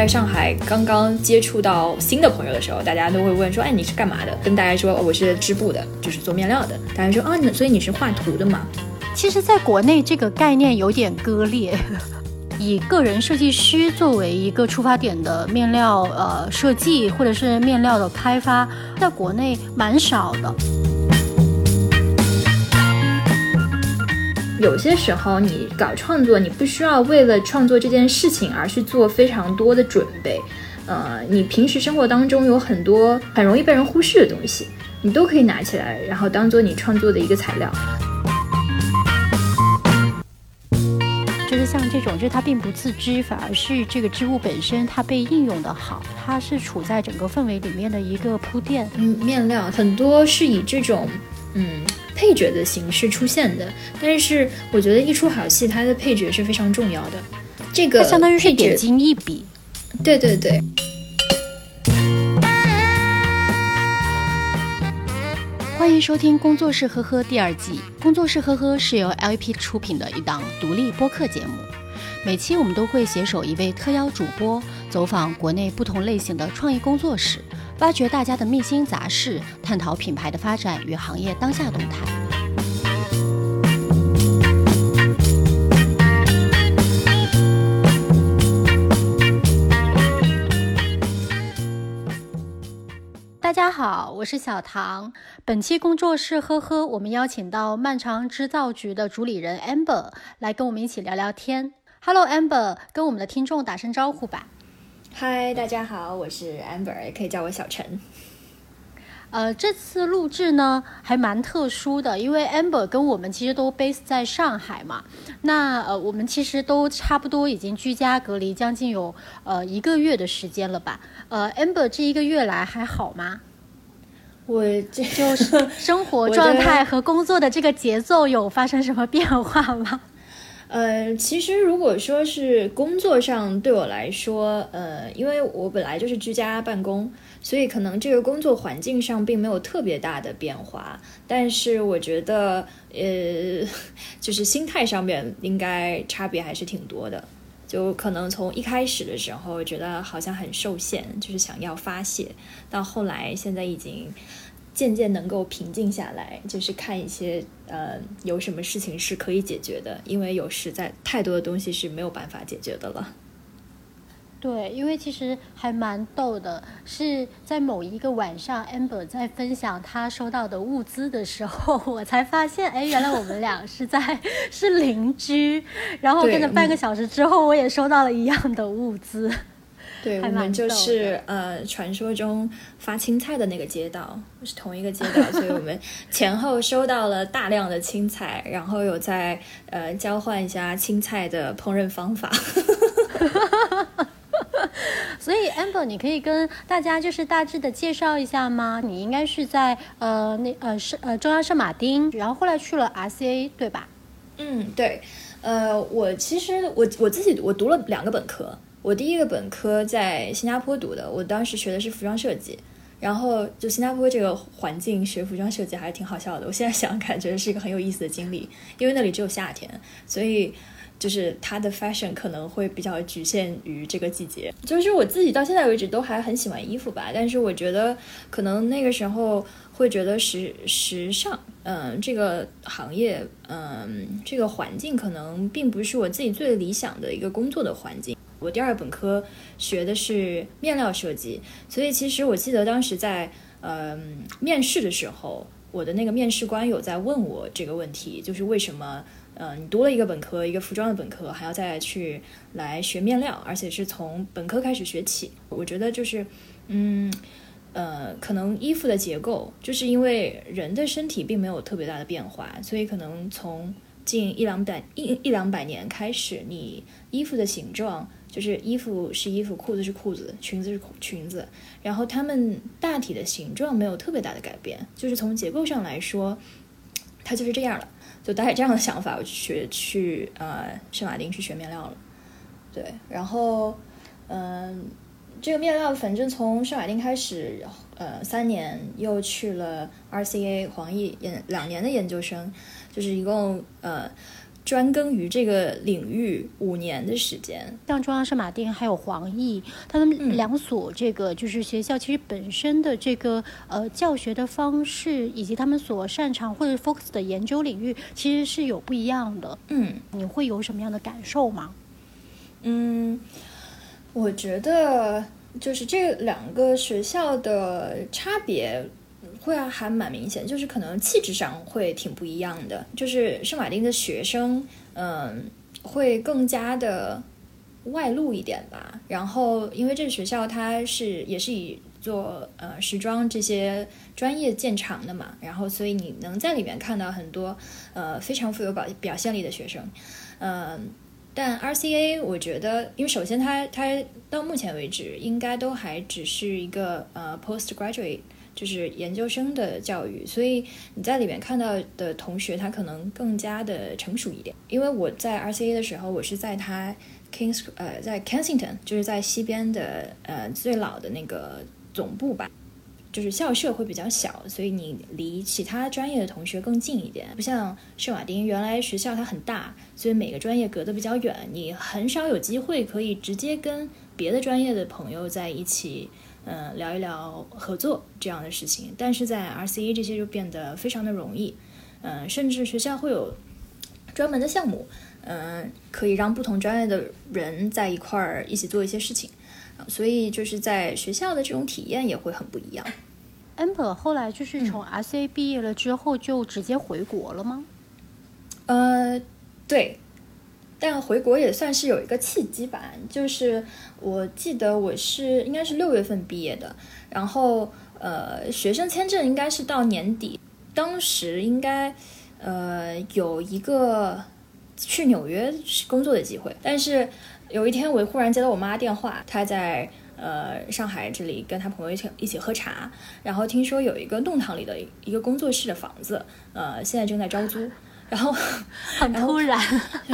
在上海刚刚接触到新的朋友的时候，大家都会问说：“哎，你是干嘛的？”跟大家说：“我是织布的，就是做面料的。”大家说：“啊，所以你是画图的嘛？”其实，在国内这个概念有点割裂，以个人设计师作为一个出发点的面料呃设计或者是面料的开发，在国内蛮少的。有些时候，你搞创作，你不需要为了创作这件事情而去做非常多的准备。呃，你平时生活当中有很多很容易被人忽视的东西，你都可以拿起来，然后当做你创作的一个材料。就是像这种，就是它并不自知，反而是这个织物本身它被应用的好，它是处在整个氛围里面的一个铺垫。嗯，面料很多是以这种嗯。配角的形式出现的，但是我觉得一出好戏，它的配角是非常重要的。这个相当于是点睛一笔。对对对。欢迎收听《工作室呵呵》第二季。工作室呵呵是由 LP 出品的一档独立播客节目。每期我们都会携手一位特邀主播，走访国内不同类型的创意工作室。挖掘大家的秘辛杂事，探讨品牌的发展与行业当下动态。大家好，我是小唐。本期工作室呵呵，我们邀请到漫长织造局的主理人 Amber 来跟我们一起聊聊天。Hello Amber，跟我们的听众打声招呼吧。嗨，大家好，我是 Amber，也可以叫我小陈。呃，这次录制呢还蛮特殊的，因为 Amber 跟我们其实都 base 在上海嘛。那呃，我们其实都差不多已经居家隔离将近有呃一个月的时间了吧？呃，Amber 这一个月来还好吗？我这就是 生活状态和工作的这个节奏有发生什么变化吗？呃，其实如果说是工作上对我来说，呃，因为我本来就是居家办公，所以可能这个工作环境上并没有特别大的变化。但是我觉得，呃，就是心态上面应该差别还是挺多的。就可能从一开始的时候觉得好像很受限，就是想要发泄，到后来现在已经。渐渐能够平静下来，就是看一些呃有什么事情是可以解决的，因为有实在太多的东西是没有办法解决的了。对，因为其实还蛮逗的，是在某一个晚上，amber 在分享他收到的物资的时候，我才发现，哎，原来我们俩是在是邻居。然后跟着半个小时之后，我也收到了一样的物资。对，我们就是呃，传说中发青菜的那个街道，是同一个街道，所以我们 前后收到了大量的青菜，然后有在呃交换一下青菜的烹饪方法。所以，amber，你可以跟大家就是大致的介绍一下吗？你应该是在呃那呃圣呃中央圣马丁，然后后来去了 RCA，对吧？嗯，对，呃，我其实我我自己我读了两个本科。我第一个本科在新加坡读的，我当时学的是服装设计，然后就新加坡这个环境学服装设计还是挺好笑的。我现在想感觉是一个很有意思的经历，因为那里只有夏天，所以就是它的 fashion 可能会比较局限于这个季节。就是我自己到现在为止都还很喜欢衣服吧，但是我觉得可能那个时候会觉得时时尚，嗯，这个行业，嗯，这个环境可能并不是我自己最理想的一个工作的环境。我第二本科学的是面料设计，所以其实我记得当时在呃面试的时候，我的那个面试官有在问我这个问题，就是为什么呃你读了一个本科，一个服装的本科，还要再去来学面料，而且是从本科开始学起？我觉得就是嗯呃可能衣服的结构，就是因为人的身体并没有特别大的变化，所以可能从近一两百一一两百年开始，你衣服的形状。就是衣服是衣服，裤子是裤子，裙子是裙子，然后它们大体的形状没有特别大的改变，就是从结构上来说，它就是这样了。就带着这样的想法，我学去呃圣马丁去学面料了。对，然后嗯，这个面料反正从圣马丁开始，呃，三年又去了 RCA 黄奕研两年的研究生，就是一共呃。专耕于这个领域五年的时间。像中央圣马丁还有黄奕，他们两所这个就是学校，其实本身的这个呃教学的方式，以及他们所擅长或者 focus 的研究领域，其实是有不一样的。嗯，你会有什么样的感受吗？嗯，我觉得就是这两个学校的差别。会啊，还蛮明显，就是可能气质上会挺不一样的。就是圣马丁的学生，嗯，会更加的外露一点吧。然后，因为这个学校它是也是以做呃时装这些专业见长的嘛，然后所以你能在里面看到很多呃非常富有表表现力的学生。嗯，但 RCA 我觉得，因为首先它它到目前为止应该都还只是一个呃 postgraduate。就是研究生的教育，所以你在里面看到的同学，他可能更加的成熟一点。因为我在 RCA 的时候，我是在他 Kings 呃，在 Kensington，就是在西边的呃最老的那个总部吧，就是校舍会比较小，所以你离其他专业的同学更近一点。不像圣马丁，原来学校它很大，所以每个专业隔得比较远，你很少有机会可以直接跟别的专业的朋友在一起。嗯，聊一聊合作这样的事情，但是在 RCE 这些就变得非常的容易，嗯，甚至学校会有专门的项目，嗯，可以让不同专业的人在一块儿一起做一些事情，所以就是在学校的这种体验也会很不一样。Amber 后来就是从 RCE 毕业了之后就直接回国了吗？呃，对。但回国也算是有一个契机吧，就是我记得我是应该是六月份毕业的，然后呃学生签证应该是到年底，当时应该呃有一个去纽约工作的机会，但是有一天我忽然接到我妈电话，她在呃上海这里跟她朋友一起一起喝茶，然后听说有一个弄堂里的一个工作室的房子，呃现在正在招租。然后 很突然，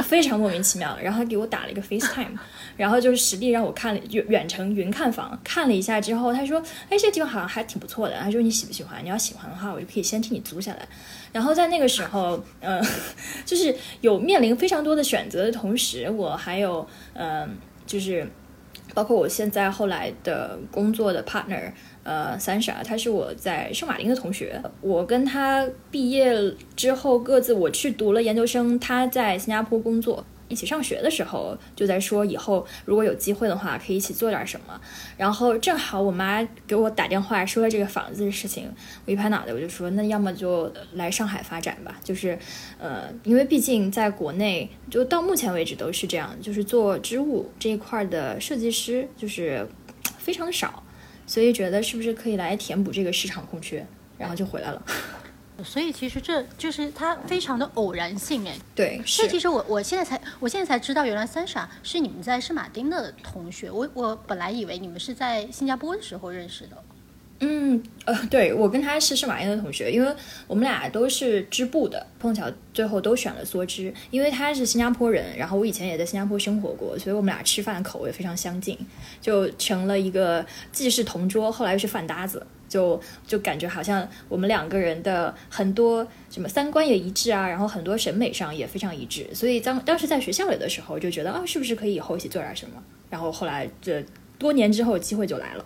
非常莫名其妙。然后他给我打了一个 FaceTime，然后就是实地让我看了远远程云看房，看了一下之后，他说：“哎，这个地方好像还挺不错的。”他说：“你喜不喜欢？你要喜欢的话，我就可以先替你租下来。”然后在那个时候，嗯，就是有面临非常多的选择的同时，我还有嗯，就是包括我现在后来的工作的 partner。呃，Sasha，他是我在圣马丁的同学。我跟他毕业之后，各自我去读了研究生，他在新加坡工作。一起上学的时候，就在说以后如果有机会的话，可以一起做点什么。然后正好我妈给我打电话说了这个房子的事情，我一拍脑袋，我就说那要么就来上海发展吧。就是，呃，因为毕竟在国内，就到目前为止都是这样，就是做织物这一块的设计师就是非常少。所以觉得是不是可以来填补这个市场空缺，然后就回来了。所以其实这就是它非常的偶然性哎。对，是。其实我我现在才我现在才知道，原来三傻是你们在圣马丁的同学。我我本来以为你们是在新加坡的时候认识的。嗯，呃，对我跟他是圣马丁的同学，因为我们俩都是织布的，碰巧最后都选了梭织。因为他是新加坡人，然后我以前也在新加坡生活过，所以我们俩吃饭口味非常相近，就成了一个既是同桌，后来又是饭搭子，就就感觉好像我们两个人的很多什么三观也一致啊，然后很多审美上也非常一致，所以当当时在学校里的时候就觉得啊，是不是可以以后一起做点什么？然后后来这多年之后机会就来了。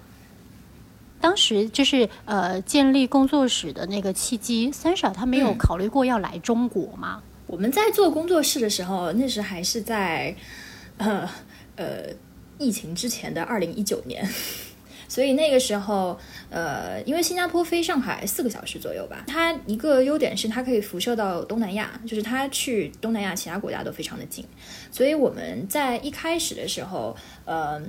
当时就是呃建立工作室的那个契机，三傻他没有考虑过要来中国吗？我们在做工作室的时候，那时还是在呃呃疫情之前的二零一九年，所以那个时候呃因为新加坡飞上海四个小时左右吧，它一个优点是它可以辐射到东南亚，就是它去东南亚其他国家都非常的近，所以我们在一开始的时候呃。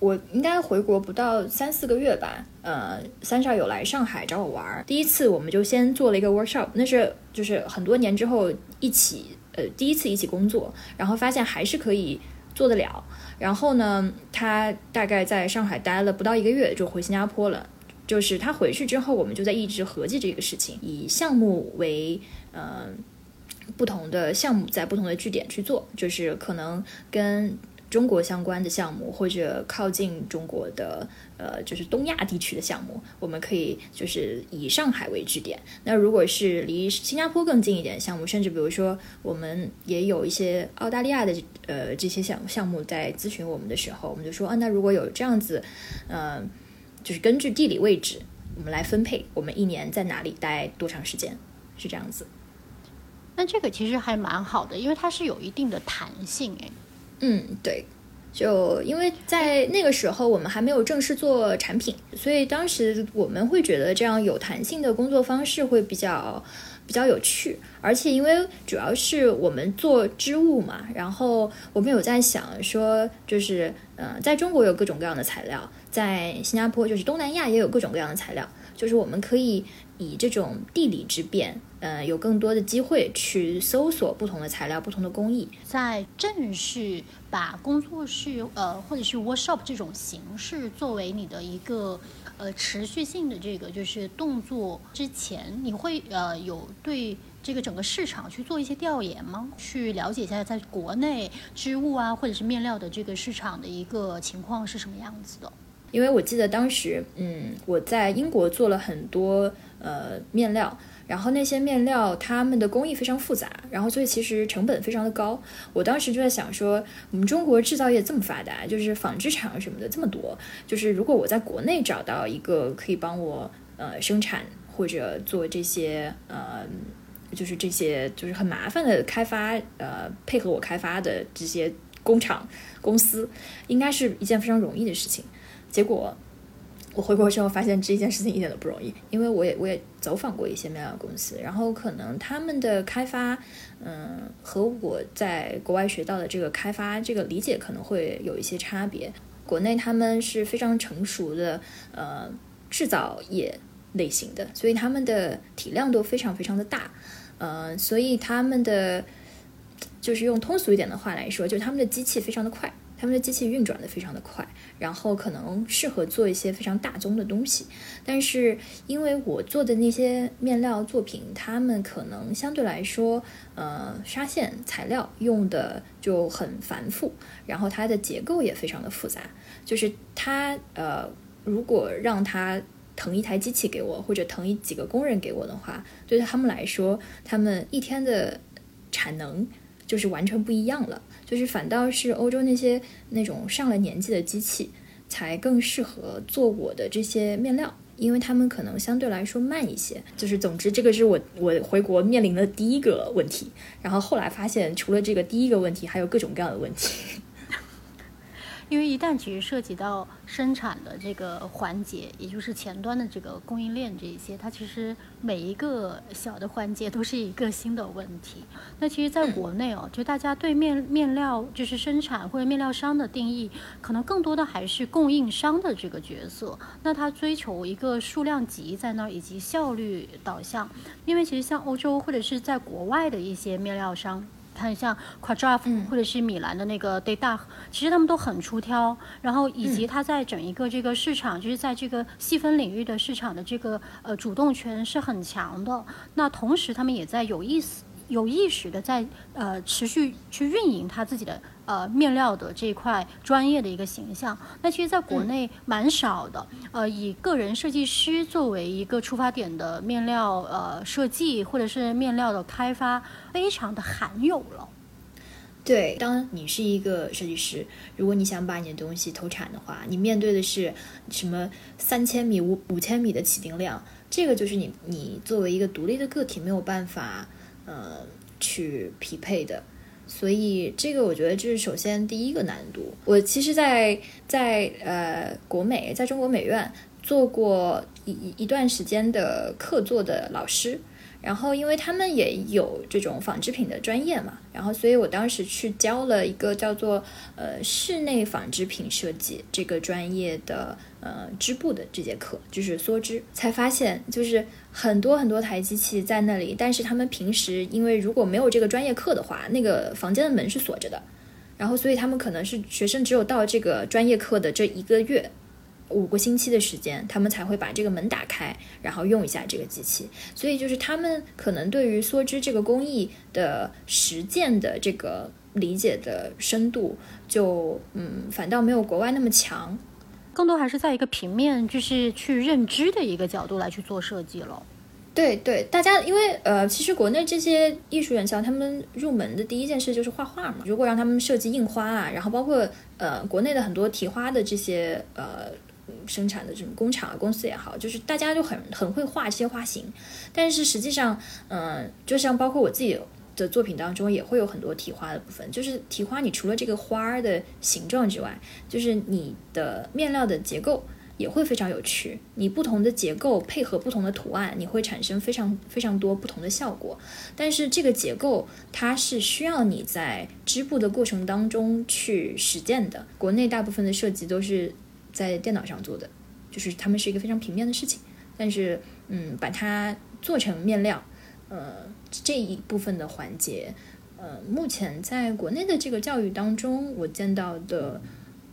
我应该回国不到三四个月吧，呃，三少有来上海找我玩儿。第一次我们就先做了一个 workshop，那是就是很多年之后一起，呃，第一次一起工作，然后发现还是可以做得了。然后呢，他大概在上海待了不到一个月就回新加坡了。就是他回去之后，我们就在一直合计这个事情，以项目为呃不同的项目在不同的据点去做，就是可能跟。中国相关的项目，或者靠近中国的，呃，就是东亚地区的项目，我们可以就是以上海为据点。那如果是离新加坡更近一点的项目，甚至比如说我们也有一些澳大利亚的呃这些项项目在咨询我们的时候，我们就说啊，那如果有这样子，呃，就是根据地理位置，我们来分配我们一年在哪里待多长时间，是这样子。那这个其实还蛮好的，因为它是有一定的弹性，哎。嗯，对，就因为在那个时候我们还没有正式做产品，所以当时我们会觉得这样有弹性的工作方式会比较比较有趣，而且因为主要是我们做织物嘛，然后我们有在想说，就是呃，在中国有各种各样的材料，在新加坡就是东南亚也有各种各样的材料，就是我们可以以这种地理之便。呃，有更多的机会去搜索不同的材料、不同的工艺。在正式把工作室呃，或者是 workshop 这种形式作为你的一个呃持续性的这个就是动作之前，你会呃有对这个整个市场去做一些调研吗？去了解一下在国内织物啊，或者是面料的这个市场的一个情况是什么样子的？因为我记得当时，嗯，我在英国做了很多呃面料。然后那些面料，它们的工艺非常复杂，然后所以其实成本非常的高。我当时就在想说，我们中国制造业这么发达，就是纺织厂什么的这么多，就是如果我在国内找到一个可以帮我呃生产或者做这些呃，就是这些就是很麻烦的开发呃配合我开发的这些工厂公司，应该是一件非常容易的事情。结果。我回国之后发现这一件事情一点都不容易，因为我也我也走访过一些面料公司，然后可能他们的开发，嗯，和我在国外学到的这个开发这个理解可能会有一些差别。国内他们是非常成熟的，呃，制造业类型的，所以他们的体量都非常非常的大，呃，所以他们的就是用通俗一点的话来说，就是他们的机器非常的快。他们的机器运转的非常的快，然后可能适合做一些非常大宗的东西，但是因为我做的那些面料作品，他们可能相对来说，呃，纱线材料用的就很繁复，然后它的结构也非常的复杂，就是它呃，如果让他腾一台机器给我，或者腾一几个工人给我的话，对他们来说，他们一天的产能就是完全不一样了。就是反倒是欧洲那些那种上了年纪的机器，才更适合做我的这些面料，因为他们可能相对来说慢一些。就是总之，这个是我我回国面临的第一个问题。然后后来发现，除了这个第一个问题，还有各种各样的问题。因为一旦其实涉及到生产的这个环节，也就是前端的这个供应链这一些，它其实每一个小的环节都是一个新的问题。那其实，在国内哦，就大家对面面料就是生产或者面料商的定义，可能更多的还是供应商的这个角色。那他追求一个数量级在那儿，以及效率导向。因为其实像欧洲或者是在国外的一些面料商。看像 Quadraff 或者是米兰的那个 Data，其实他们都很出挑，然后以及他在整一个这个市场，就是在这个细分领域的市场的这个呃主动权是很强的。那同时他们也在有意思。有意识的在呃持续去运营他自己的呃面料的这一块专业的一个形象，那其实在国内蛮少的，呃以个人设计师作为一个出发点的面料呃设计或者是面料的开发非常的罕有了。对，当你是一个设计师，如果你想把你的东西投产的话，你面对的是什么三千米五五千米的起订量，这个就是你你作为一个独立的个体没有办法。呃，去匹配的，所以这个我觉得这是首先第一个难度。我其实，在在呃国美，在中国美院做过一一段时间的客座的老师。然后，因为他们也有这种纺织品的专业嘛，然后，所以我当时去教了一个叫做呃室内纺织品设计这个专业的呃织布的这节课，就是梭织，才发现就是很多很多台机器在那里，但是他们平时因为如果没有这个专业课的话，那个房间的门是锁着的，然后，所以他们可能是学生只有到这个专业课的这一个月。五个星期的时间，他们才会把这个门打开，然后用一下这个机器。所以就是他们可能对于梭织这个工艺的实践的这个理解的深度就嗯，反倒没有国外那么强。更多还是在一个平面，就是去认知的一个角度来去做设计了。对对，大家因为呃，其实国内这些艺术院校，他们入门的第一件事就是画画嘛。如果让他们设计印花啊，然后包括呃，国内的很多提花的这些呃生产的这种工厂啊、公司也好，就是大家就很很会画这些花型。但是实际上，嗯，就像包括我自己的作品当中，也会有很多提花的部分。就是提花，你除了这个花儿的形状之外，就是你的面料的结构。也会非常有趣。你不同的结构配合不同的图案，你会产生非常非常多不同的效果。但是这个结构它是需要你在织布的过程当中去实践的。国内大部分的设计都是在电脑上做的，就是他们是一个非常平面的事情。但是，嗯，把它做成面料，呃，这一部分的环节，呃，目前在国内的这个教育当中，我见到的。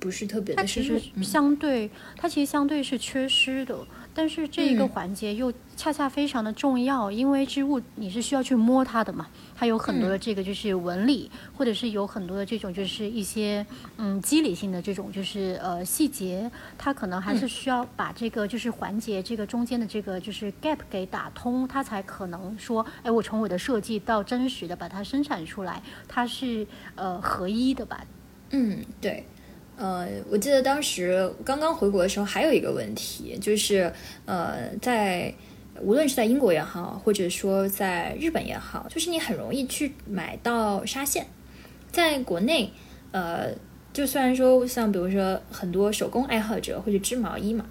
不是特别的，它其实相对，它其实相对是缺失的。但是这一个环节又恰恰非常的重要，因为织物你是需要去摸它的嘛，它有很多的这个就是纹理，或者是有很多的这种就是一些嗯肌理性的这种就是呃细节，它可能还是需要把这个就是环节这个中间的这个就是 gap 给打通，它才可能说，哎，我从我的设计到真实的把它生产出来，它是呃合一的吧？嗯，对。呃，我记得当时刚刚回国的时候，还有一个问题，就是呃，在无论是在英国也好，或者说在日本也好，就是你很容易去买到纱线。在国内，呃，就虽然说像比如说很多手工爱好者会去织毛衣嘛，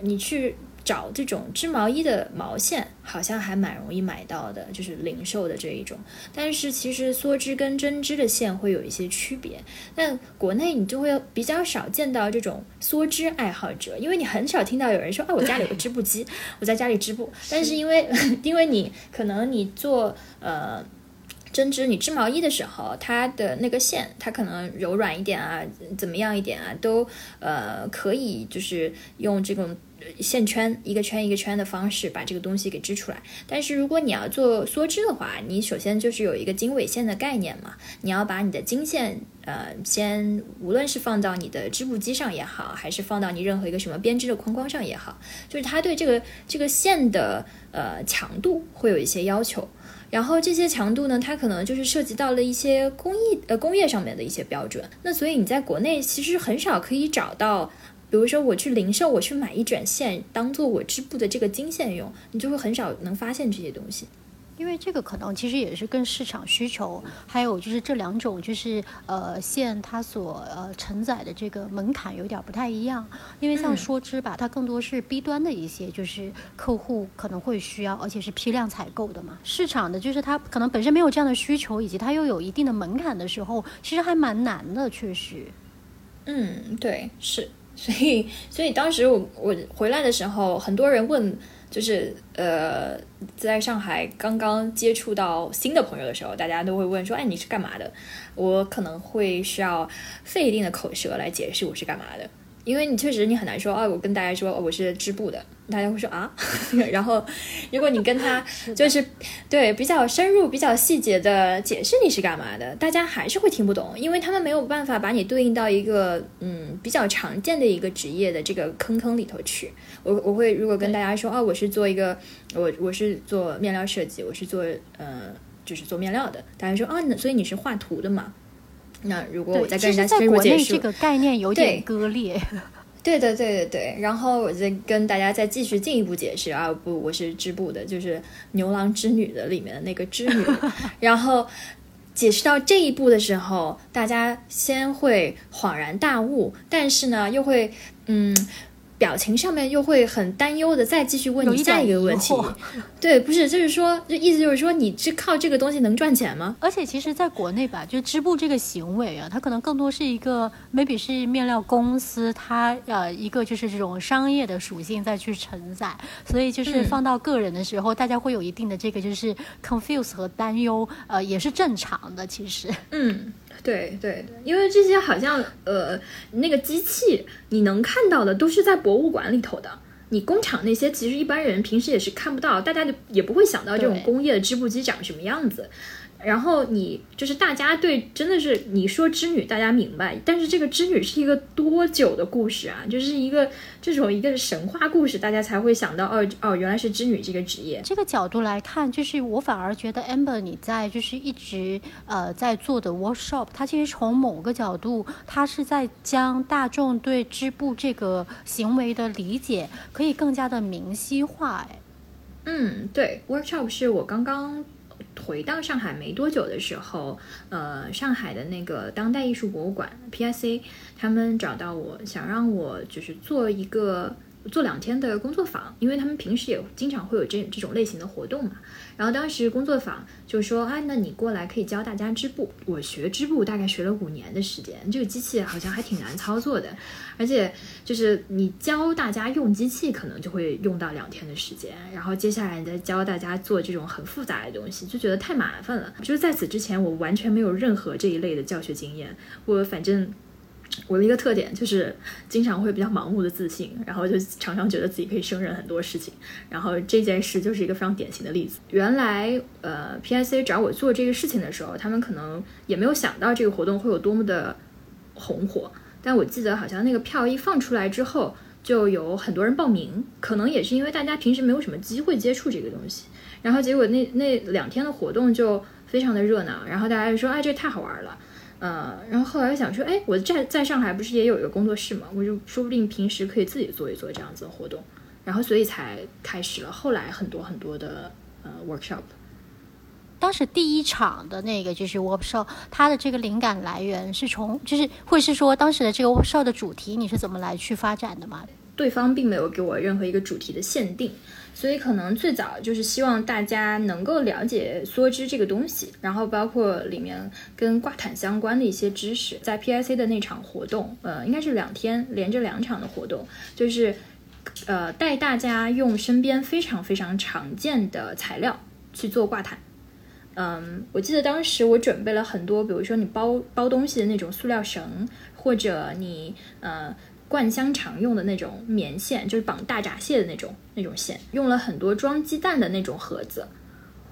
你去。找这种织毛衣的毛线，好像还蛮容易买到的，就是零售的这一种。但是其实梭织跟针织的线会有一些区别。但国内你就会比较少见到这种梭织爱好者，因为你很少听到有人说，啊，我家里有个织布机，我在家里织布。但是因为 因为你可能你做呃针织，你织毛衣的时候，它的那个线它可能柔软一点啊，怎么样一点啊，都呃可以就是用这种。线圈一个圈一个圈的方式把这个东西给织出来，但是如果你要做梭织的话，你首先就是有一个经纬线的概念嘛，你要把你的经线呃先无论是放到你的织布机上也好，还是放到你任何一个什么编织的框框上也好，就是它对这个这个线的呃强度会有一些要求，然后这些强度呢，它可能就是涉及到了一些工艺呃工业上面的一些标准，那所以你在国内其实很少可以找到。比如说，我去零售，我去买一卷线，当做我织布的这个经线用，你就会很少能发现这些东西。因为这个可能其实也是跟市场需求，还有就是这两种就是呃线它所呃承载的这个门槛有点不太一样。因为像说织吧，它更多是 B 端的一些就是客户可能会需要，而且是批量采购的嘛。市场的就是它可能本身没有这样的需求，以及它又有一定的门槛的时候，其实还蛮难的，确实。嗯，对，是。所以，所以当时我我回来的时候，很多人问，就是呃，在上海刚刚接触到新的朋友的时候，大家都会问说，哎，你是干嘛的？我可能会需要费一定的口舌来解释我是干嘛的。因为你确实你很难说哦，我跟大家说我是织布的，大家会说啊。然后，如果你跟他 就是对比较深入、比较细节的解释你是干嘛的，大家还是会听不懂，因为他们没有办法把你对应到一个嗯比较常见的一个职业的这个坑坑里头去。我我会如果跟大家说哦，我是做一个我我是做面料设计，我是做呃就是做面料的，大家说啊，那所以你是画图的嘛？那如果我再跟人家深入解释，这个概念有点割裂。对 对，对对对。然后我再跟大家再继续进一步解释啊，不，我是织布的，就是牛郎织女的里面的那个织女。然后解释到这一步的时候，大家先会恍然大悟，但是呢，又会嗯。表情上面又会很担忧的，再继续问你下一个问题。对，不是，就是说，就意思就是说，你是靠这个东西能赚钱吗？而且，其实，在国内吧，就织布这个行为啊，它可能更多是一个，maybe 是面料公司它呃一个就是这种商业的属性再去承载，所以就是放到个人的时候，大家会有一定的这个就是 confuse 和担忧，呃，也是正常的，其实。嗯。对对对，因为这些好像呃，那个机器你能看到的都是在博物馆里头的，你工厂那些其实一般人平时也是看不到，大家就也不会想到这种工业的织布机长什么样子。然后你就是大家对，真的是你说织女，大家明白，但是这个织女是一个多久的故事啊？就是一个这种一个神话故事，大家才会想到哦哦，原来是织女这个职业。这个角度来看，就是我反而觉得 Amber 你在就是一直呃在做的 workshop，它其实从某个角度，它是在将大众对织布这个行为的理解可以更加的明晰化。哎，嗯，对，workshop 是我刚刚。回到上海没多久的时候，呃，上海的那个当代艺术博物馆 PIC，他们找到我想让我就是做一个。做两天的工作坊，因为他们平时也经常会有这这种类型的活动嘛。然后当时工作坊就说：“啊，那你过来可以教大家织布。”我学织布大概学了五年的时间，这个机器好像还挺难操作的，而且就是你教大家用机器，可能就会用到两天的时间。然后接下来你再教大家做这种很复杂的东西，就觉得太麻烦了。就是在此之前，我完全没有任何这一类的教学经验，我反正。我的一个特点就是经常会比较盲目的自信，然后就常常觉得自己可以胜任很多事情，然后这件事就是一个非常典型的例子。原来，呃，PIC 找我做这个事情的时候，他们可能也没有想到这个活动会有多么的红火。但我记得好像那个票一放出来之后，就有很多人报名，可能也是因为大家平时没有什么机会接触这个东西，然后结果那那两天的活动就非常的热闹，然后大家就说：“哎，这太好玩了。”呃，然后后来想说，哎，我在在上海不是也有一个工作室嘛，我就说不定平时可以自己做一做这样子的活动，然后所以才开始了后来很多很多的呃 workshop。当时第一场的那个就是 workshop，它的这个灵感来源是从，就是会是说当时的这个 workshop 的主题你是怎么来去发展的吗？对方并没有给我任何一个主题的限定。所以可能最早就是希望大家能够了解梭织这个东西，然后包括里面跟挂毯相关的一些知识。在 PIC 的那场活动，呃，应该是两天连着两场的活动，就是呃带大家用身边非常非常常见的材料去做挂毯。嗯，我记得当时我准备了很多，比如说你包包东西的那种塑料绳，或者你呃。灌香肠用的那种棉线，就是绑大闸蟹的那种那种线，用了很多装鸡蛋的那种盒子，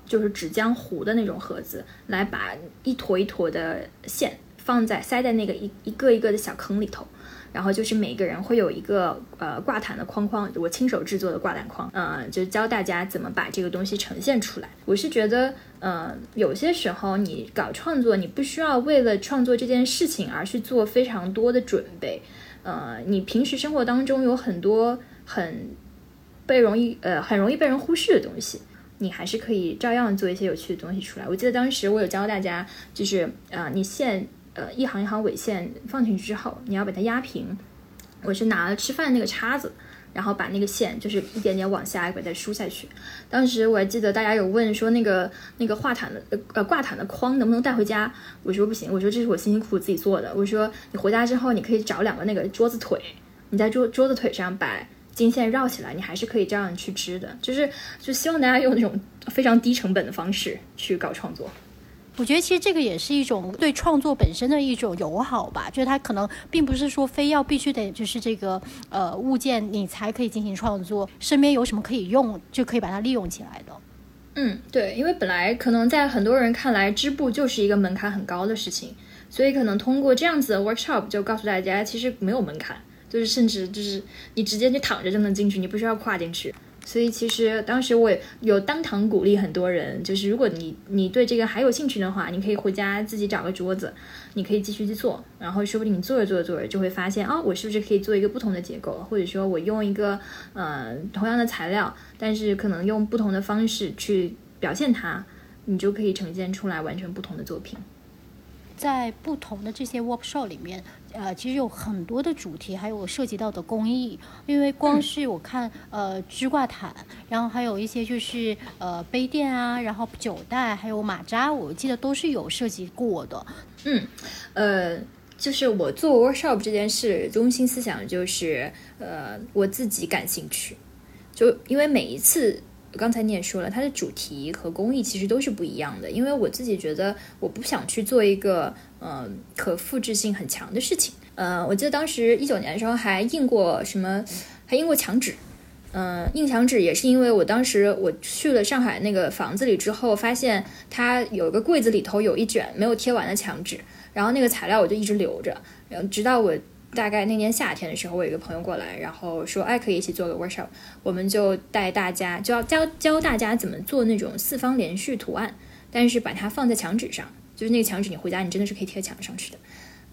就是纸浆糊的那种盒子，来把一坨一坨的线放在塞在那个一一个一个的小坑里头，然后就是每个人会有一个呃挂毯的框框，我亲手制作的挂毯框，嗯，就教大家怎么把这个东西呈现出来。我是觉得，嗯，有些时候你搞创作，你不需要为了创作这件事情而去做非常多的准备。呃，你平时生活当中有很多很被容易呃很容易被人忽视的东西，你还是可以照样做一些有趣的东西出来。我记得当时我有教大家，就是呃你线呃一行一行尾线放进去之后，你要把它压平。我是拿了吃饭那个叉子。然后把那个线就是一点点往下把它梳下去。当时我还记得大家有问说那个那个画毯的呃呃挂毯的框能不能带回家？我说不行，我说这是我辛辛苦苦自己做的。我说你回家之后你可以找两个那个桌子腿，你在桌桌子腿上把金线绕起来，你还是可以这样去织的。就是就希望大家用那种非常低成本的方式去搞创作。我觉得其实这个也是一种对创作本身的一种友好吧，就是它可能并不是说非要必须得就是这个呃物件你才可以进行创作，身边有什么可以用就可以把它利用起来的。嗯，对，因为本来可能在很多人看来织布就是一个门槛很高的事情，所以可能通过这样子的 workshop 就告诉大家其实没有门槛，就是甚至就是你直接就躺着就能进去，你不需要跨进去。所以其实当时我有当堂鼓励很多人，就是如果你你对这个还有兴趣的话，你可以回家自己找个桌子，你可以继续去做，然后说不定你做着做着做着就会发现，哦，我是不是可以做一个不同的结构，或者说我用一个呃同样的材料，但是可能用不同的方式去表现它，你就可以呈现出来完全不同的作品。在不同的这些 workshop 里面，呃，其实有很多的主题，还有涉及到的工艺。因为光是我看，呃，织挂毯，然后还有一些就是呃杯垫啊，然后酒袋，还有马扎，我记得都是有涉及过的。嗯，呃，就是我做 workshop 这件事，中心思想就是，呃，我自己感兴趣，就因为每一次。刚才你也说了，它的主题和工艺其实都是不一样的。因为我自己觉得，我不想去做一个嗯可复制性很强的事情。呃，我记得当时一九年的时候还印过什么，还印过墙纸，嗯，印墙纸也是因为我当时我去了上海那个房子里之后，发现它有一个柜子里头有一卷没有贴完的墙纸，然后那个材料我就一直留着，然后直到我大概那年夏天的时候，我有一个朋友过来，然后说，哎，可以一起做个 workshop，我们就带大家就要教教大家怎么做那种四方连续图案，但是把它放在墙纸上，就是那个墙纸你回家你真的是可以贴墙上去的，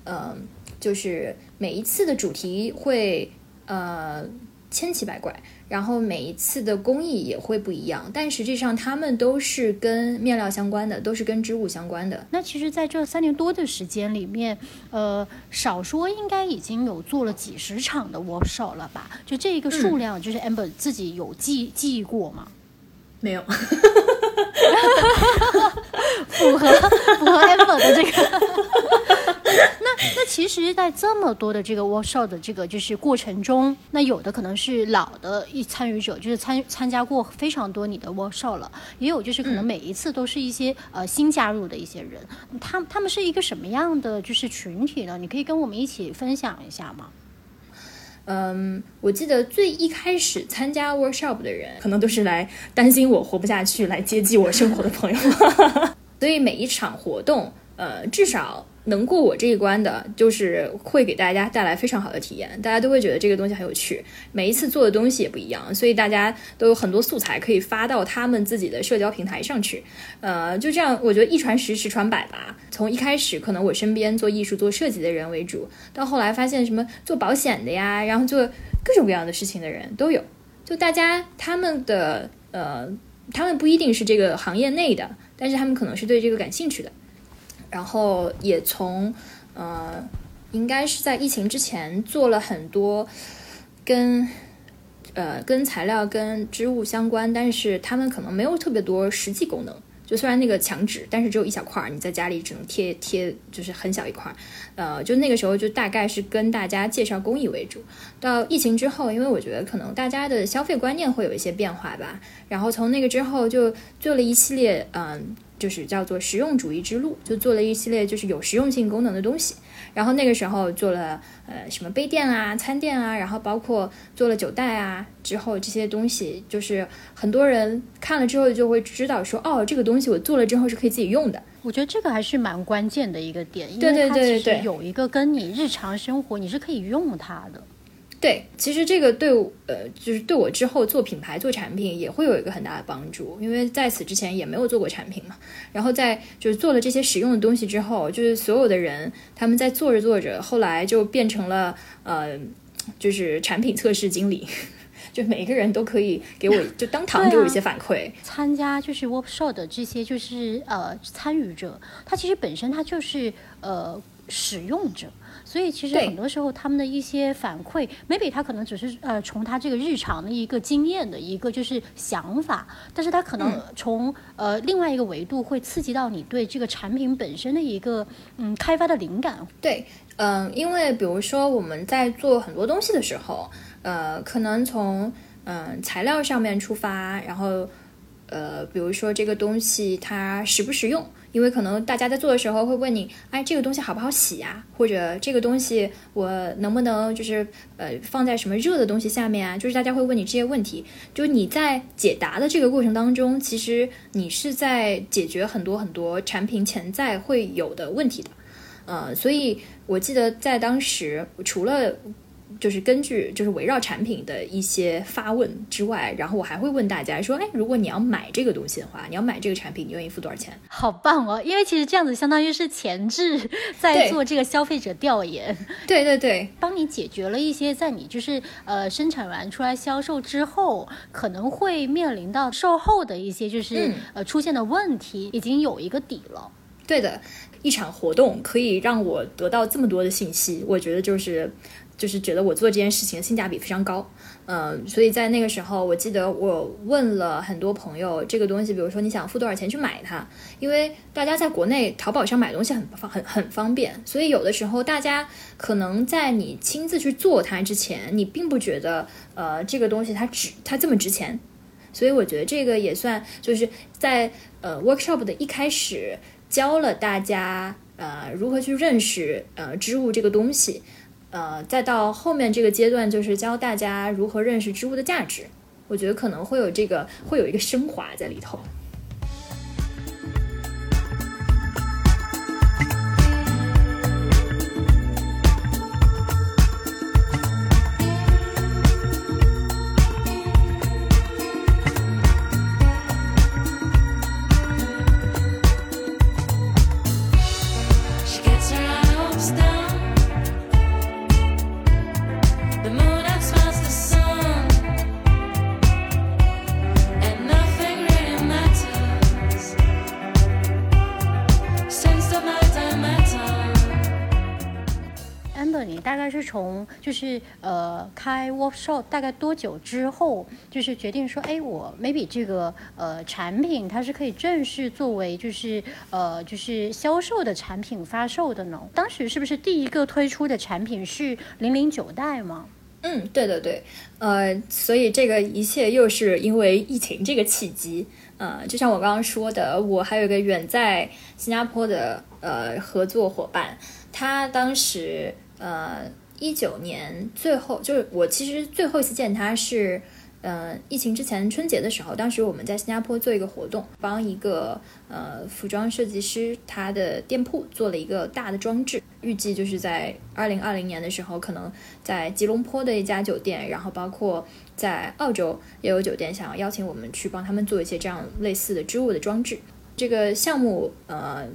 嗯，就是每一次的主题会呃千奇百怪。然后每一次的工艺也会不一样，但实际上它们都是跟面料相关的，都是跟织物相关的。那其实，在这三年多的时间里面，呃，少说应该已经有做了几十场的 workshop 了吧？就这一个数量，就是 Amber 自己有记记忆过吗？没有，符合符合 Amber 的这个。那那其实，在这么多的这个 workshop 的这个就是过程中，那有的可能是老的一参与者，就是参参加过非常多你的 workshop 了，也有就是可能每一次都是一些呃新加入的一些人，他他们是一个什么样的就是群体呢？你可以跟我们一起分享一下吗？嗯，我记得最一开始参加 workshop 的人，可能都是来担心我活不下去，来接济我生活的朋友，所以每一场活动，呃，至少。能过我这一关的，就是会给大家带来非常好的体验，大家都会觉得这个东西很有趣。每一次做的东西也不一样，所以大家都有很多素材可以发到他们自己的社交平台上去。呃，就这样，我觉得一传十，十传百吧。从一开始可能我身边做艺术、做设计的人为主，到后来发现什么做保险的呀，然后做各种各样的事情的人都有。就大家他们的呃，他们不一定是这个行业内的，但是他们可能是对这个感兴趣的。然后也从，呃，应该是在疫情之前做了很多跟，呃，跟材料、跟织物相关，但是他们可能没有特别多实际功能。虽然那个墙纸，但是只有一小块儿，你在家里只能贴贴，就是很小一块儿。呃，就那个时候就大概是跟大家介绍工艺为主。到疫情之后，因为我觉得可能大家的消费观念会有一些变化吧，然后从那个之后就做了一系列，嗯。就是叫做实用主义之路，就做了一系列就是有实用性功能的东西。然后那个时候做了呃什么杯垫啊、餐垫啊，然后包括做了酒袋啊。之后这些东西就是很多人看了之后就会知道说，哦，这个东西我做了之后是可以自己用的。我觉得这个还是蛮关键的一个点，因为它其实有一个跟你日常生活你是可以用它的。对，其实这个对呃，就是对我之后做品牌、做产品也会有一个很大的帮助，因为在此之前也没有做过产品嘛。然后在就是做了这些实用的东西之后，就是所有的人他们在做着做着，后来就变成了呃，就是产品测试经理，就每个人都可以给我就当 堂给我一些反馈。参加就是 workshop 的这些就是呃参与者，他其实本身他就是呃使用者。所以其实很多时候他们的一些反馈，maybe 他可能只是呃从他这个日常的一个经验的一个就是想法，但是他可能从呃另外一个维度会刺激到你对这个产品本身的一个嗯开发的灵感。对，嗯，因为比如说我们在做很多东西的时候，呃，可能从嗯材料上面出发，然后呃比如说这个东西它实不实用。因为可能大家在做的时候会问你，哎，这个东西好不好洗呀？或者这个东西我能不能就是呃放在什么热的东西下面啊？就是大家会问你这些问题。就你在解答的这个过程当中，其实你是在解决很多很多产品潜在会有的问题的。呃，所以我记得在当时除了。就是根据就是围绕产品的一些发问之外，然后我还会问大家说，哎，如果你要买这个东西的话，你要买这个产品，你愿意付多少钱？好棒哦！因为其实这样子相当于是前置 在做这个消费者调研。对对对，帮你解决了一些在你就是呃生产完出来销售之后可能会面临到售后的一些就是呃出现的问题，已经有一个底了。对的，一场活动可以让我得到这么多的信息，我觉得就是。就是觉得我做这件事情性价比非常高，嗯，所以在那个时候，我记得我问了很多朋友这个东西，比如说你想付多少钱去买它，因为大家在国内淘宝上买东西很方很很方便，所以有的时候大家可能在你亲自去做它之前，你并不觉得呃这个东西它值它这么值钱，所以我觉得这个也算就是在呃 workshop 的一开始教了大家呃如何去认识呃织物这个东西。呃，再到后面这个阶段，就是教大家如何认识植物的价值。我觉得可能会有这个会有一个升华在里头。是从就是呃开 workshop 大概多久之后，就是决定说，哎，我 maybe 这个呃产品它是可以正式作为就是呃就是销售的产品发售的呢？当时是不是第一个推出的产品是零零九代吗？嗯，对对对，呃，所以这个一切又是因为疫情这个契机，呃，就像我刚刚说的，我还有一个远在新加坡的呃合作伙伴，他当时呃。一九年最后就是我其实最后一次见他是，呃，疫情之前春节的时候，当时我们在新加坡做一个活动，帮一个呃服装设计师他的店铺做了一个大的装置，预计就是在二零二零年的时候，可能在吉隆坡的一家酒店，然后包括在澳洲也有酒店想要邀请我们去帮他们做一些这样类似的织物的装置，这个项目呃。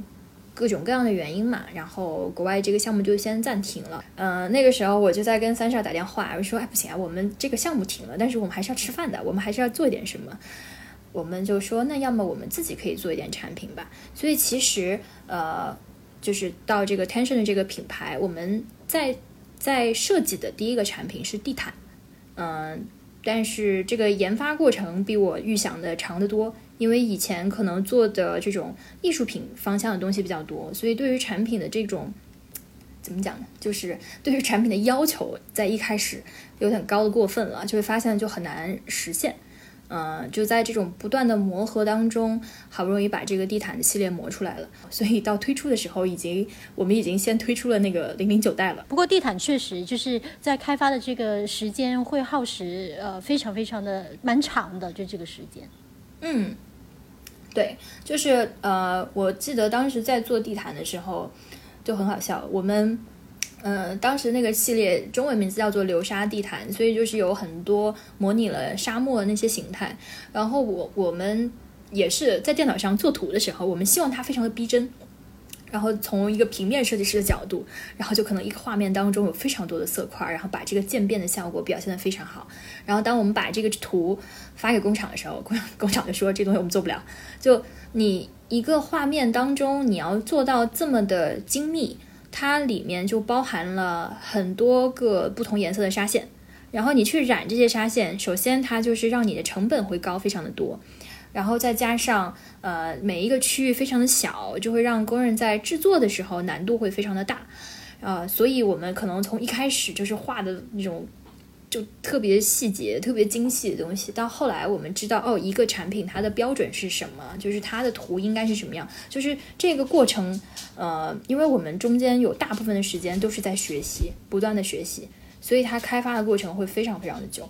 各种各样的原因嘛，然后国外这个项目就先暂停了。嗯，那个时候我就在跟三少打电话，我说：“哎，不行啊，我们这个项目停了，但是我们还是要吃饭的，我们还是要做点什么。”我们就说：“那要么我们自己可以做一点产品吧。”所以其实，呃，就是到这个 Tension 的这个品牌，我们在在设计的第一个产品是地毯，嗯，但是这个研发过程比我预想的长得多。因为以前可能做的这种艺术品方向的东西比较多，所以对于产品的这种怎么讲呢？就是对于产品的要求在一开始有点高的过分了，就会发现就很难实现。嗯，就在这种不断的磨合当中，好不容易把这个地毯的系列磨出来了，所以到推出的时候，已经我们已经先推出了那个零零九代了。不过地毯确实就是在开发的这个时间会耗时，呃，非常非常的蛮长的，就这个时间。嗯。对，就是呃，我记得当时在做地毯的时候就很好笑。我们呃，当时那个系列中文名字叫做流沙地毯，所以就是有很多模拟了沙漠那些形态。然后我我们也是在电脑上做图的时候，我们希望它非常的逼真。然后从一个平面设计师的角度，然后就可能一个画面当中有非常多的色块，然后把这个渐变的效果表现得非常好。然后当我们把这个图发给工厂的时候，工 工厂就说这东西我们做不了。就你一个画面当中你要做到这么的精密，它里面就包含了很多个不同颜色的纱线，然后你去染这些纱线，首先它就是让你的成本会高非常的多。然后再加上，呃，每一个区域非常的小，就会让工人在制作的时候难度会非常的大，啊，所以我们可能从一开始就是画的那种，就特别细节、特别精细的东西，到后来我们知道，哦，一个产品它的标准是什么，就是它的图应该是什么样，就是这个过程，呃，因为我们中间有大部分的时间都是在学习，不断的学习，所以它开发的过程会非常非常的久，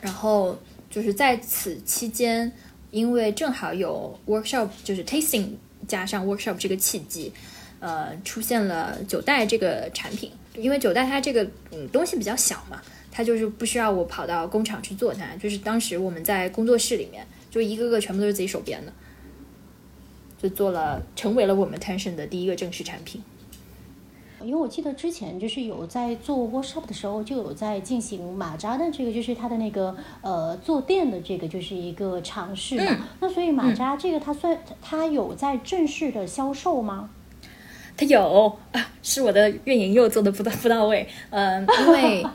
然后就是在此期间。因为正好有 workshop，就是 tasting 加上 workshop 这个契机，呃，出现了九代这个产品。因为九代它这个嗯东西比较小嘛，它就是不需要我跑到工厂去做它，就是当时我们在工作室里面，就一个个全部都是自己手编的，就做了，成为了我们 Tension 的第一个正式产品。因为我记得之前就是有在做 workshop 的时候，就有在进行马扎的这个，就是它的那个呃坐垫的这个，就是一个尝试嘛。那所以马扎这个它算它有在正式的销售吗？它有啊，是我的运营又做的不到不到位。嗯，因为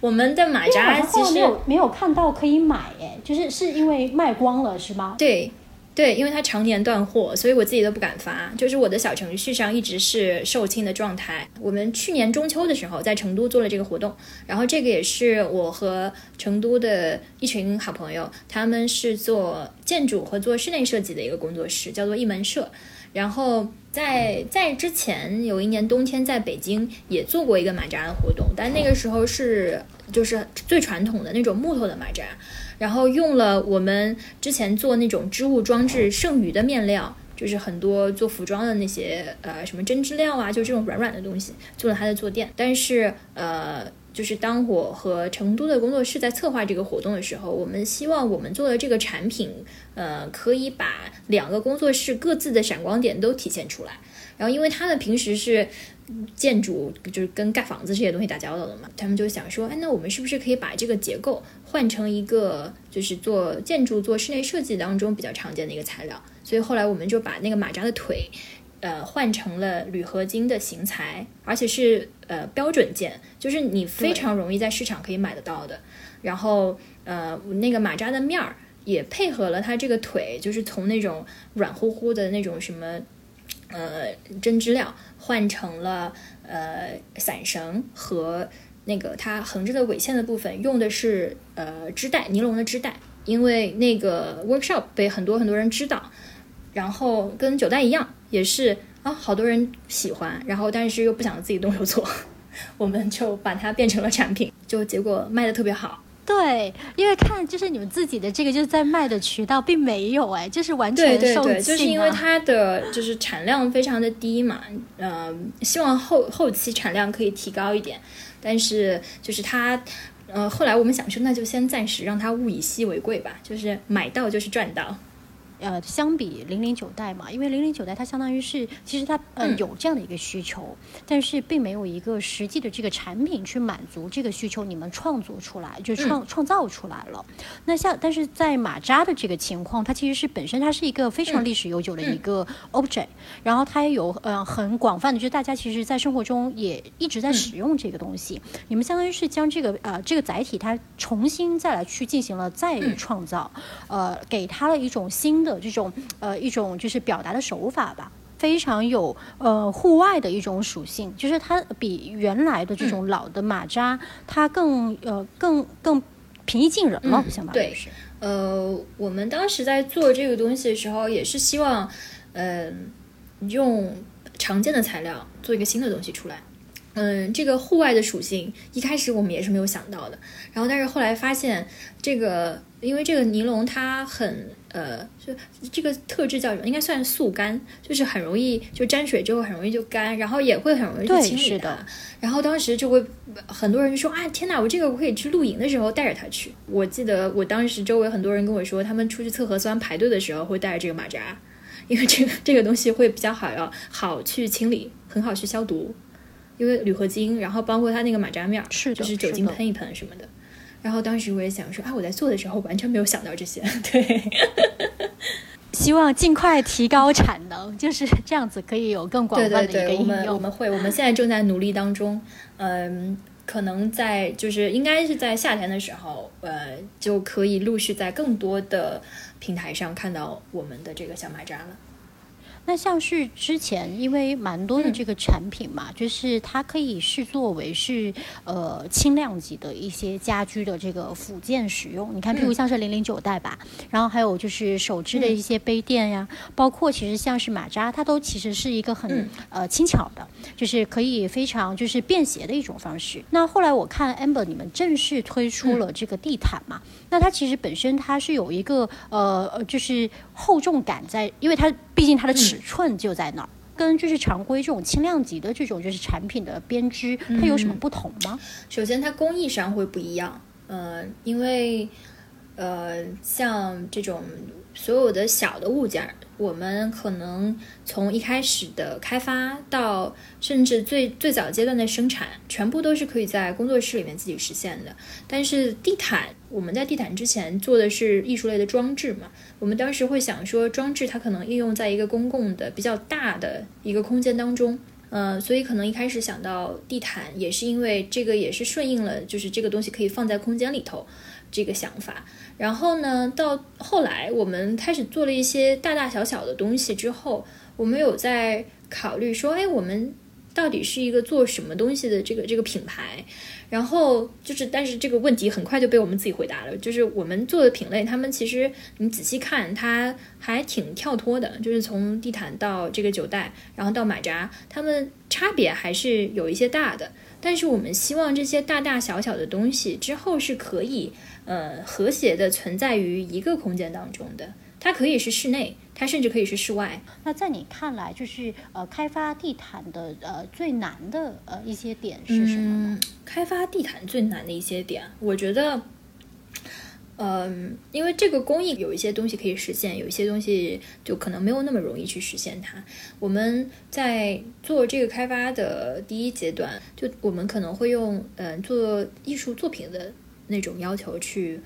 我们的马扎其实没有没有看到可以买，哎，就是是因为卖光了是吗？对。对，因为它常年断货，所以我自己都不敢发。就是我的小程序上一直是售罄的状态。我们去年中秋的时候在成都做了这个活动，然后这个也是我和成都的一群好朋友，他们是做建筑和做室内设计的一个工作室，叫做一门社。然后在在之前有一年冬天，在北京也做过一个马扎的活动，但那个时候是就是最传统的那种木头的马扎，然后用了我们之前做那种织物装置剩余的面料，就是很多做服装的那些呃什么针织料啊，就这种软软的东西，做了它的坐垫。但是呃，就是当我和成都的工作室在策划这个活动的时候，我们希望我们做的这个产品。呃，可以把两个工作室各自的闪光点都体现出来。然后，因为他们平时是建筑，就是跟盖房子这些东西打交道的嘛，他们就想说，哎，那我们是不是可以把这个结构换成一个，就是做建筑、做室内设计当中比较常见的一个材料？所以后来我们就把那个马扎的腿，呃，换成了铝合金的型材，而且是呃标准件，就是你非常容易在市场可以买得到的。然后，呃，那个马扎的面儿。也配合了它这个腿，就是从那种软乎乎的那种什么，呃，针织料换成了呃伞绳和那个它横着的尾线的部分用的是呃织带，尼龙的织带，因为那个 workshop 被很多很多人知道，然后跟九代一样，也是啊好多人喜欢，然后但是又不想自己动手做，我们就把它变成了产品，就结果卖的特别好。对，因为看就是你们自己的这个就是在卖的渠道并没有哎，就是完全受对，就是因为它的就是产量非常的低嘛，呃，希望后后期产量可以提高一点，但是就是它，呃，后来我们想说那就先暂时让它物以稀为贵吧，就是买到就是赚到。呃，相比零零九代嘛，因为零零九代它相当于是，其实它呃有这样的一个需求，但是并没有一个实际的这个产品去满足这个需求，你们创作出来就创创造出来了。那像但是在马扎的这个情况，它其实是本身它是一个非常历史悠久的一个 object，然后它也有呃很广泛的，就是大家其实在生活中也一直在使用这个东西。你们相当于是将这个呃这个载体它重新再来去进行了再创造，呃，给它了一种新的。这种呃一种就是表达的手法吧，非常有呃户外的一种属性，就是它比原来的这种老的马扎，它更呃更更平易近人了，相当于是。呃，我们当时在做这个东西的时候，也是希望嗯用常见的材料做一个新的东西出来。嗯，这个户外的属性一开始我们也是没有想到的，然后但是后来发现这个，因为这个尼龙它很。呃，就这个特质叫什么？应该算速干，就是很容易就沾水之后很容易就干，然后也会很容易去清理的。然后当时就会很多人就说啊，天哪，我这个我可以去露营的时候带着它去。我记得我当时周围很多人跟我说，他们出去测核酸排队的时候会带着这个马扎，因为这个这个东西会比较好要好去清理，很好去消毒，因为铝合金，然后包括它那个马扎面，是就是酒精喷一喷什么的。然后当时我也想说啊，我在做的时候完全没有想到这些，对，希望尽快提高产能，就是这样子可以有更广泛的一个应用。我们我们会，我们现在正在努力当中，嗯，可能在就是应该是在夏天的时候，呃，就可以陆续在更多的平台上看到我们的这个小马扎了。那像是之前，因为蛮多的这个产品嘛，就是它可以视作为是呃轻量级的一些家居的这个附件使用。你看，譬如像是零零九代吧，然后还有就是手织的一些杯垫呀，包括其实像是马扎，它都其实是一个很呃轻巧的，就是可以非常就是便携的一种方式。那后来我看 Amber 你们正式推出了这个地毯嘛，那它其实本身它是有一个呃呃就是厚重感在，因为它毕竟它的尺。寸就在那儿，跟就是常规这种轻量级的这种就是产品的编织，它有什么不同吗？首先，它工艺上会不一样，呃，因为呃，像这种所有的小的物件。我们可能从一开始的开发到甚至最最早阶段的生产，全部都是可以在工作室里面自己实现的。但是地毯，我们在地毯之前做的是艺术类的装置嘛？我们当时会想说，装置它可能应用在一个公共的比较大的一个空间当中，呃，所以可能一开始想到地毯，也是因为这个也是顺应了，就是这个东西可以放在空间里头这个想法。然后呢，到后来我们开始做了一些大大小小的东西之后，我们有在考虑说，哎，我们到底是一个做什么东西的这个这个品牌。然后就是，但是这个问题很快就被我们自己回答了。就是我们做的品类，他们其实你仔细看，它还挺跳脱的。就是从地毯到这个酒袋，然后到马扎，它们差别还是有一些大的。但是我们希望这些大大小小的东西之后是可以呃和谐的存在于一个空间当中的。它可以是室内。它甚至可以是室外。那在你看来，就是呃，开发地毯的呃最难的呃一些点是什么呢？开发地毯最难的一些点，我觉得，嗯，因为这个工艺有一些东西可以实现，有一些东西就可能没有那么容易去实现它。我们在做这个开发的第一阶段，就我们可能会用嗯做艺术作品的那种要求去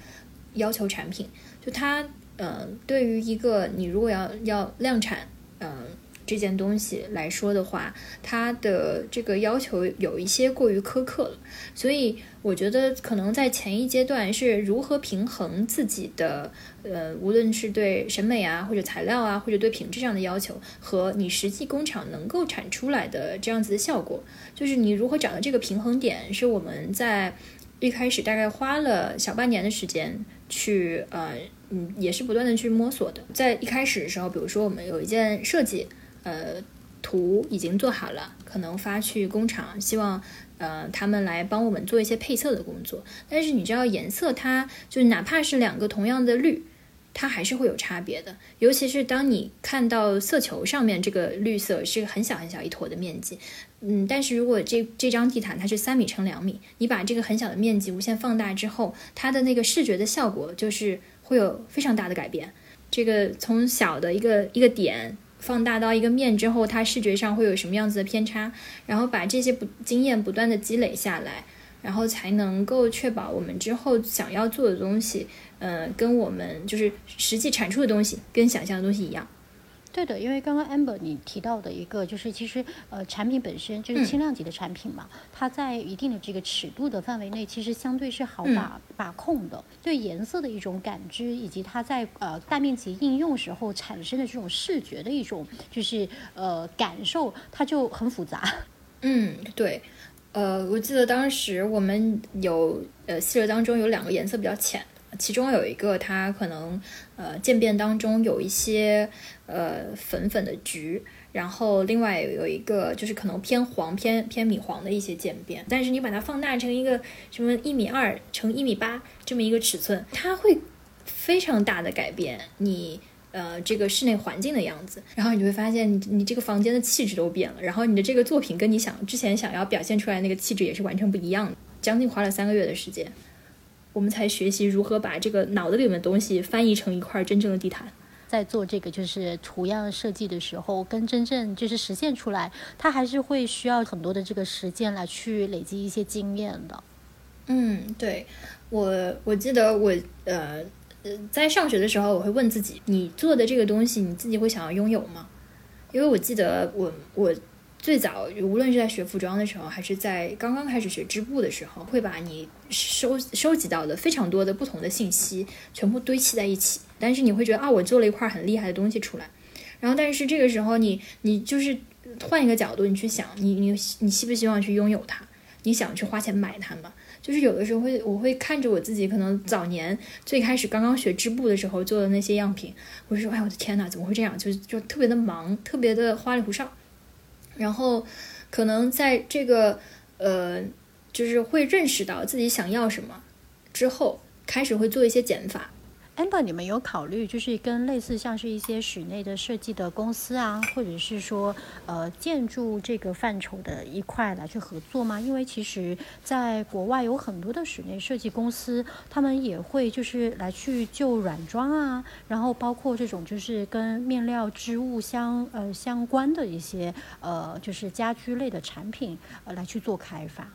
要求产品，就它。嗯，对于一个你如果要要量产，嗯，这件东西来说的话，它的这个要求有一些过于苛刻了。所以我觉得可能在前一阶段是如何平衡自己的，呃，无论是对审美啊，或者材料啊，或者对品质上的要求，和你实际工厂能够产出来的这样子的效果，就是你如何找到这个平衡点，是我们在一开始大概花了小半年的时间去，呃。嗯，也是不断的去摸索的。在一开始的时候，比如说我们有一件设计，呃，图已经做好了，可能发去工厂，希望呃他们来帮我们做一些配色的工作。但是你知道，颜色它就哪怕是两个同样的绿，它还是会有差别的。尤其是当你看到色球上面这个绿色是很小很小一坨的面积，嗯，但是如果这这张地毯它是三米乘两米，你把这个很小的面积无限放大之后，它的那个视觉的效果就是。会有非常大的改变。这个从小的一个一个点放大到一个面之后，它视觉上会有什么样子的偏差？然后把这些不经验不断的积累下来，然后才能够确保我们之后想要做的东西，呃，跟我们就是实际产出的东西跟想象的东西一样。对的，因为刚刚 Amber 你提到的一个就是，其实呃，产品本身就是轻量级的产品嘛，它在一定的这个尺度的范围内，其实相对是好把把控的。对颜色的一种感知，以及它在呃大面积应用时候产生的这种视觉的一种就是呃感受，它就很复杂。嗯，对，呃，我记得当时我们有呃系列当中有两个颜色比较浅。其中有一个，它可能呃渐变当中有一些呃粉粉的橘，然后另外有一个就是可能偏黄偏偏米黄的一些渐变。但是你把它放大成一个什么一米二乘一米八这么一个尺寸，它会非常大的改变你呃这个室内环境的样子。然后你就会发现你你这个房间的气质都变了，然后你的这个作品跟你想之前想要表现出来那个气质也是完全不一样的。将近花了三个月的时间。我们才学习如何把这个脑子里面的东西翻译成一块真正的地毯。在做这个就是图样设计的时候，跟真正就是实现出来，它还是会需要很多的这个实践来去累积一些经验的。嗯，对我我记得我呃呃在上学的时候，我会问自己：你做的这个东西，你自己会想要拥有吗？因为我记得我我。最早，无论是在学服装的时候，还是在刚刚开始学织布的时候，会把你收收集到的非常多的不同的信息全部堆砌在一起。但是你会觉得啊，我做了一块很厉害的东西出来。然后，但是这个时候，你你就是换一个角度，你去想，你你你希不希望去拥有它？你想去花钱买它吗？就是有的时候会，我会看着我自己，可能早年最开始刚刚学织布的时候做的那些样品，我说，哎，我的天哪，怎么会这样？就就特别的忙，特别的花里胡哨。然后，可能在这个呃，就是会认识到自己想要什么之后，开始会做一些减法。amber，你们有考虑就是跟类似像是一些室内的设计的公司啊，或者是说呃建筑这个范畴的一块来去合作吗？因为其实在国外有很多的室内设计公司，他们也会就是来去就软装啊，然后包括这种就是跟面料织物相呃相关的一些呃就是家居类的产品呃来去做开发。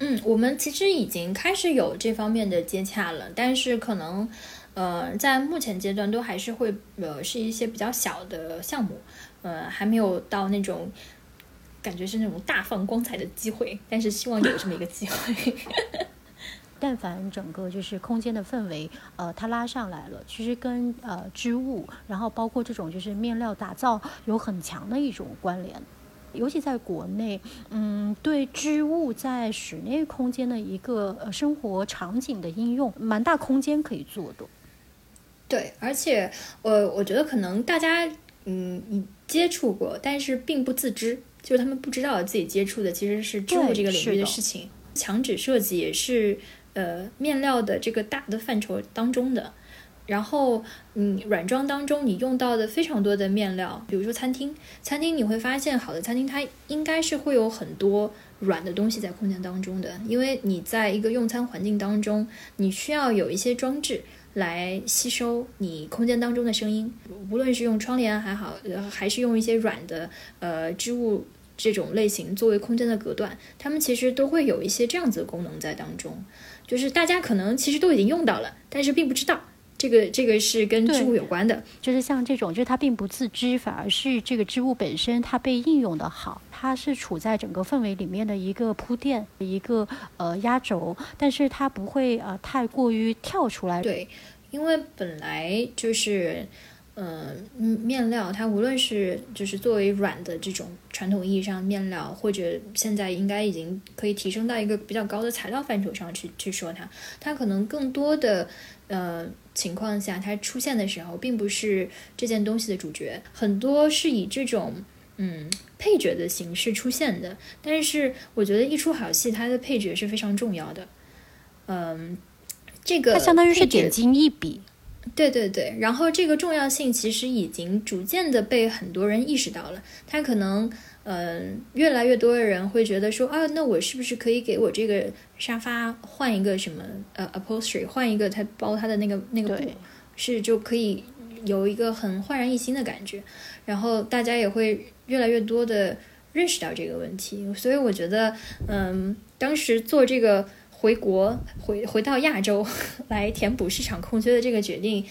嗯，我们其实已经开始有这方面的接洽了，但是可能。呃，在目前阶段都还是会呃是一些比较小的项目，呃还没有到那种感觉是那种大放光彩的机会，但是希望有这么一个机会。但凡整个就是空间的氛围，呃，它拉上来了，其实跟呃织物，然后包括这种就是面料打造有很强的一种关联。尤其在国内，嗯，对织物在室内空间的一个呃生活场景的应用，蛮大空间可以做的。对，而且我我觉得可能大家嗯你接触过，但是并不自知，就是他们不知道自己接触的其实是织物这个领域的事情。墙纸设计也是呃面料的这个大的范畴当中的。然后，嗯，软装当中你用到的非常多的面料，比如说餐厅，餐厅你会发现，好的餐厅它应该是会有很多软的东西在空间当中的，因为你在一个用餐环境当中，你需要有一些装置来吸收你空间当中的声音，无论是用窗帘还好，还是用一些软的呃织物这种类型作为空间的隔断，它们其实都会有一些这样子的功能在当中，就是大家可能其实都已经用到了，但是并不知道。这个这个是跟织物有关的，就是像这种，就是它并不自知，反而是这个织物本身它被应用的好，它是处在整个氛围里面的一个铺垫，一个呃压轴，但是它不会呃太过于跳出来。对，因为本来就是。呃，面料它无论是就是作为软的这种传统意义上面料，或者现在应该已经可以提升到一个比较高的材料范畴上去去说它，它可能更多的呃情况下，它出现的时候并不是这件东西的主角，很多是以这种嗯配角的形式出现的。但是我觉得一出好戏，它的配角是非常重要的。嗯，这个它相当于是点睛一笔。对对对，然后这个重要性其实已经逐渐的被很多人意识到了。他可能，嗯，越来越多的人会觉得说，啊，那我是不是可以给我这个沙发换一个什么，呃，upholstery，换一个它包它的那个那个布，是就可以有一个很焕然一新的感觉。然后大家也会越来越多的认识到这个问题。所以我觉得，嗯，当时做这个。回国回回到亚洲 来填补市场空缺的这个决定，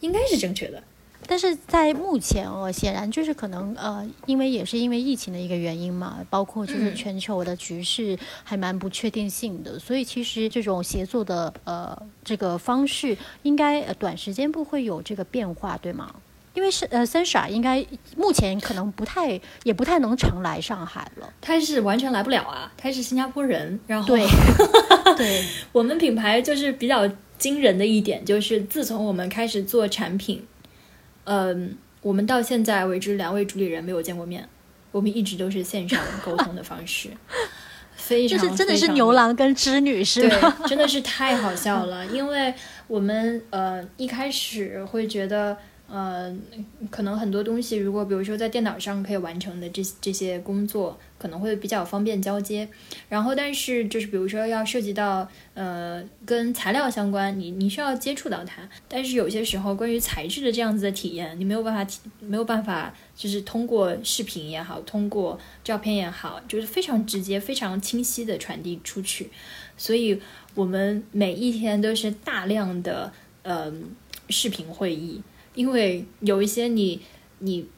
应该是正确的。但是在目前哦，显然就是可能呃，因为也是因为疫情的一个原因嘛，包括就是全球的局势还蛮不确定性的，所以其实这种协作的呃这个方式，应该短时间不会有这个变化，对吗？因为是呃，三傻应该目前可能不太，也不太能常来上海了。他是完全来不了啊，他是新加坡人。然后对，对，我们品牌就是比较惊人的一点，就是自从我们开始做产品，嗯，我们到现在为止，两位主理人没有见过面，我们一直都是线上沟通的方式，非常就是真的是牛郎跟织女是吗？真的是太好笑了，因为我们呃一开始会觉得。呃，可能很多东西，如果比如说在电脑上可以完成的这这些工作，可能会比较方便交接。然后，但是就是比如说要涉及到呃跟材料相关，你你需要接触到它。但是有些时候关于材质的这样子的体验，你没有办法没有办法，就是通过视频也好，通过照片也好，就是非常直接、非常清晰的传递出去。所以我们每一天都是大量的呃视频会议。因为有一些你你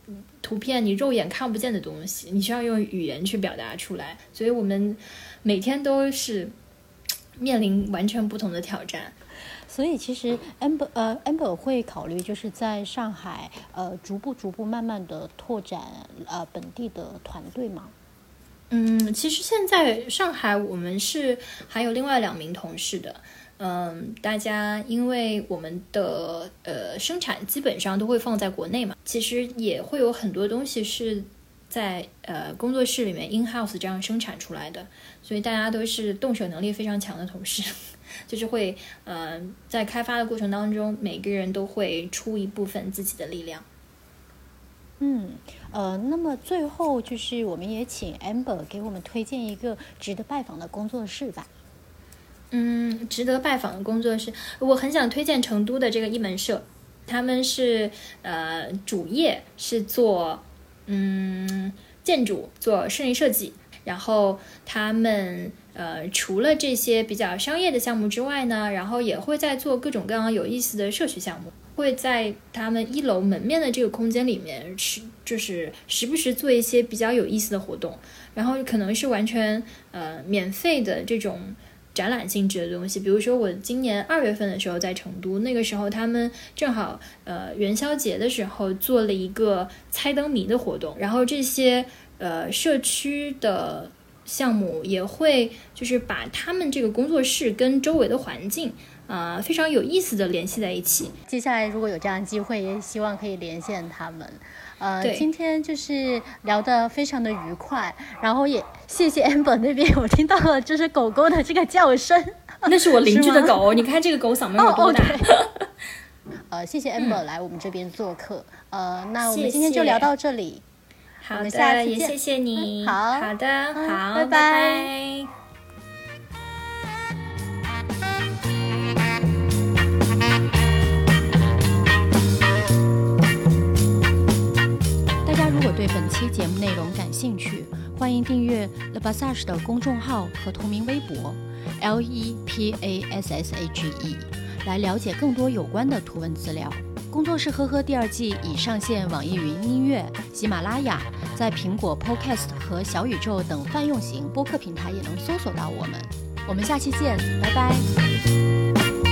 图片你肉眼看不见的东西，你需要用语言去表达出来，所以我们每天都是面临完全不同的挑战。所以其实 amber 呃 amber 会考虑就是在上海呃逐步逐步慢慢的拓展呃本地的团队吗？嗯，其实现在上海我们是还有另外两名同事的。嗯，大家因为我们的呃生产基本上都会放在国内嘛，其实也会有很多东西是在呃工作室里面 in house 这样生产出来的，所以大家都是动手能力非常强的同事，就是会呃在开发的过程当中，每个人都会出一部分自己的力量。嗯，呃，那么最后就是我们也请 Amber 给我们推荐一个值得拜访的工作室吧。嗯，值得拜访的工作室，我很想推荐成都的这个一门社，他们是呃主业是做嗯建筑，做室内设计，然后他们呃除了这些比较商业的项目之外呢，然后也会在做各种各样有意思的社区项目，会在他们一楼门面的这个空间里面是就是时不时做一些比较有意思的活动，然后可能是完全呃免费的这种。展览性质的东西，比如说我今年二月份的时候在成都，那个时候他们正好呃元宵节的时候做了一个猜灯谜的活动，然后这些呃社区的项目，也会就是把他们这个工作室跟周围的环境。啊，非常有意思的联系在一起。接下来如果有这样的机会，也希望可以连线他们。呃，今天就是聊得非常的愉快，然后也谢谢 amber 那边，我听到了就是狗狗的这个叫声，那是我邻居的狗，你看这个狗嗓门有多大。呃，谢谢 amber 来我们这边做客。呃，那我们今天就聊到这里。好的，也谢谢你。好好的，好，拜拜。对本期节目内容感兴趣，欢迎订阅 Le Passage 的公众号和同名微博 L E P A S S A G E，来了解更多有关的图文资料。工作室呵呵第二季已上线网易云音乐、喜马拉雅，在苹果 Podcast 和小宇宙等泛用型播客平台也能搜索到我们。我们下期见，拜拜。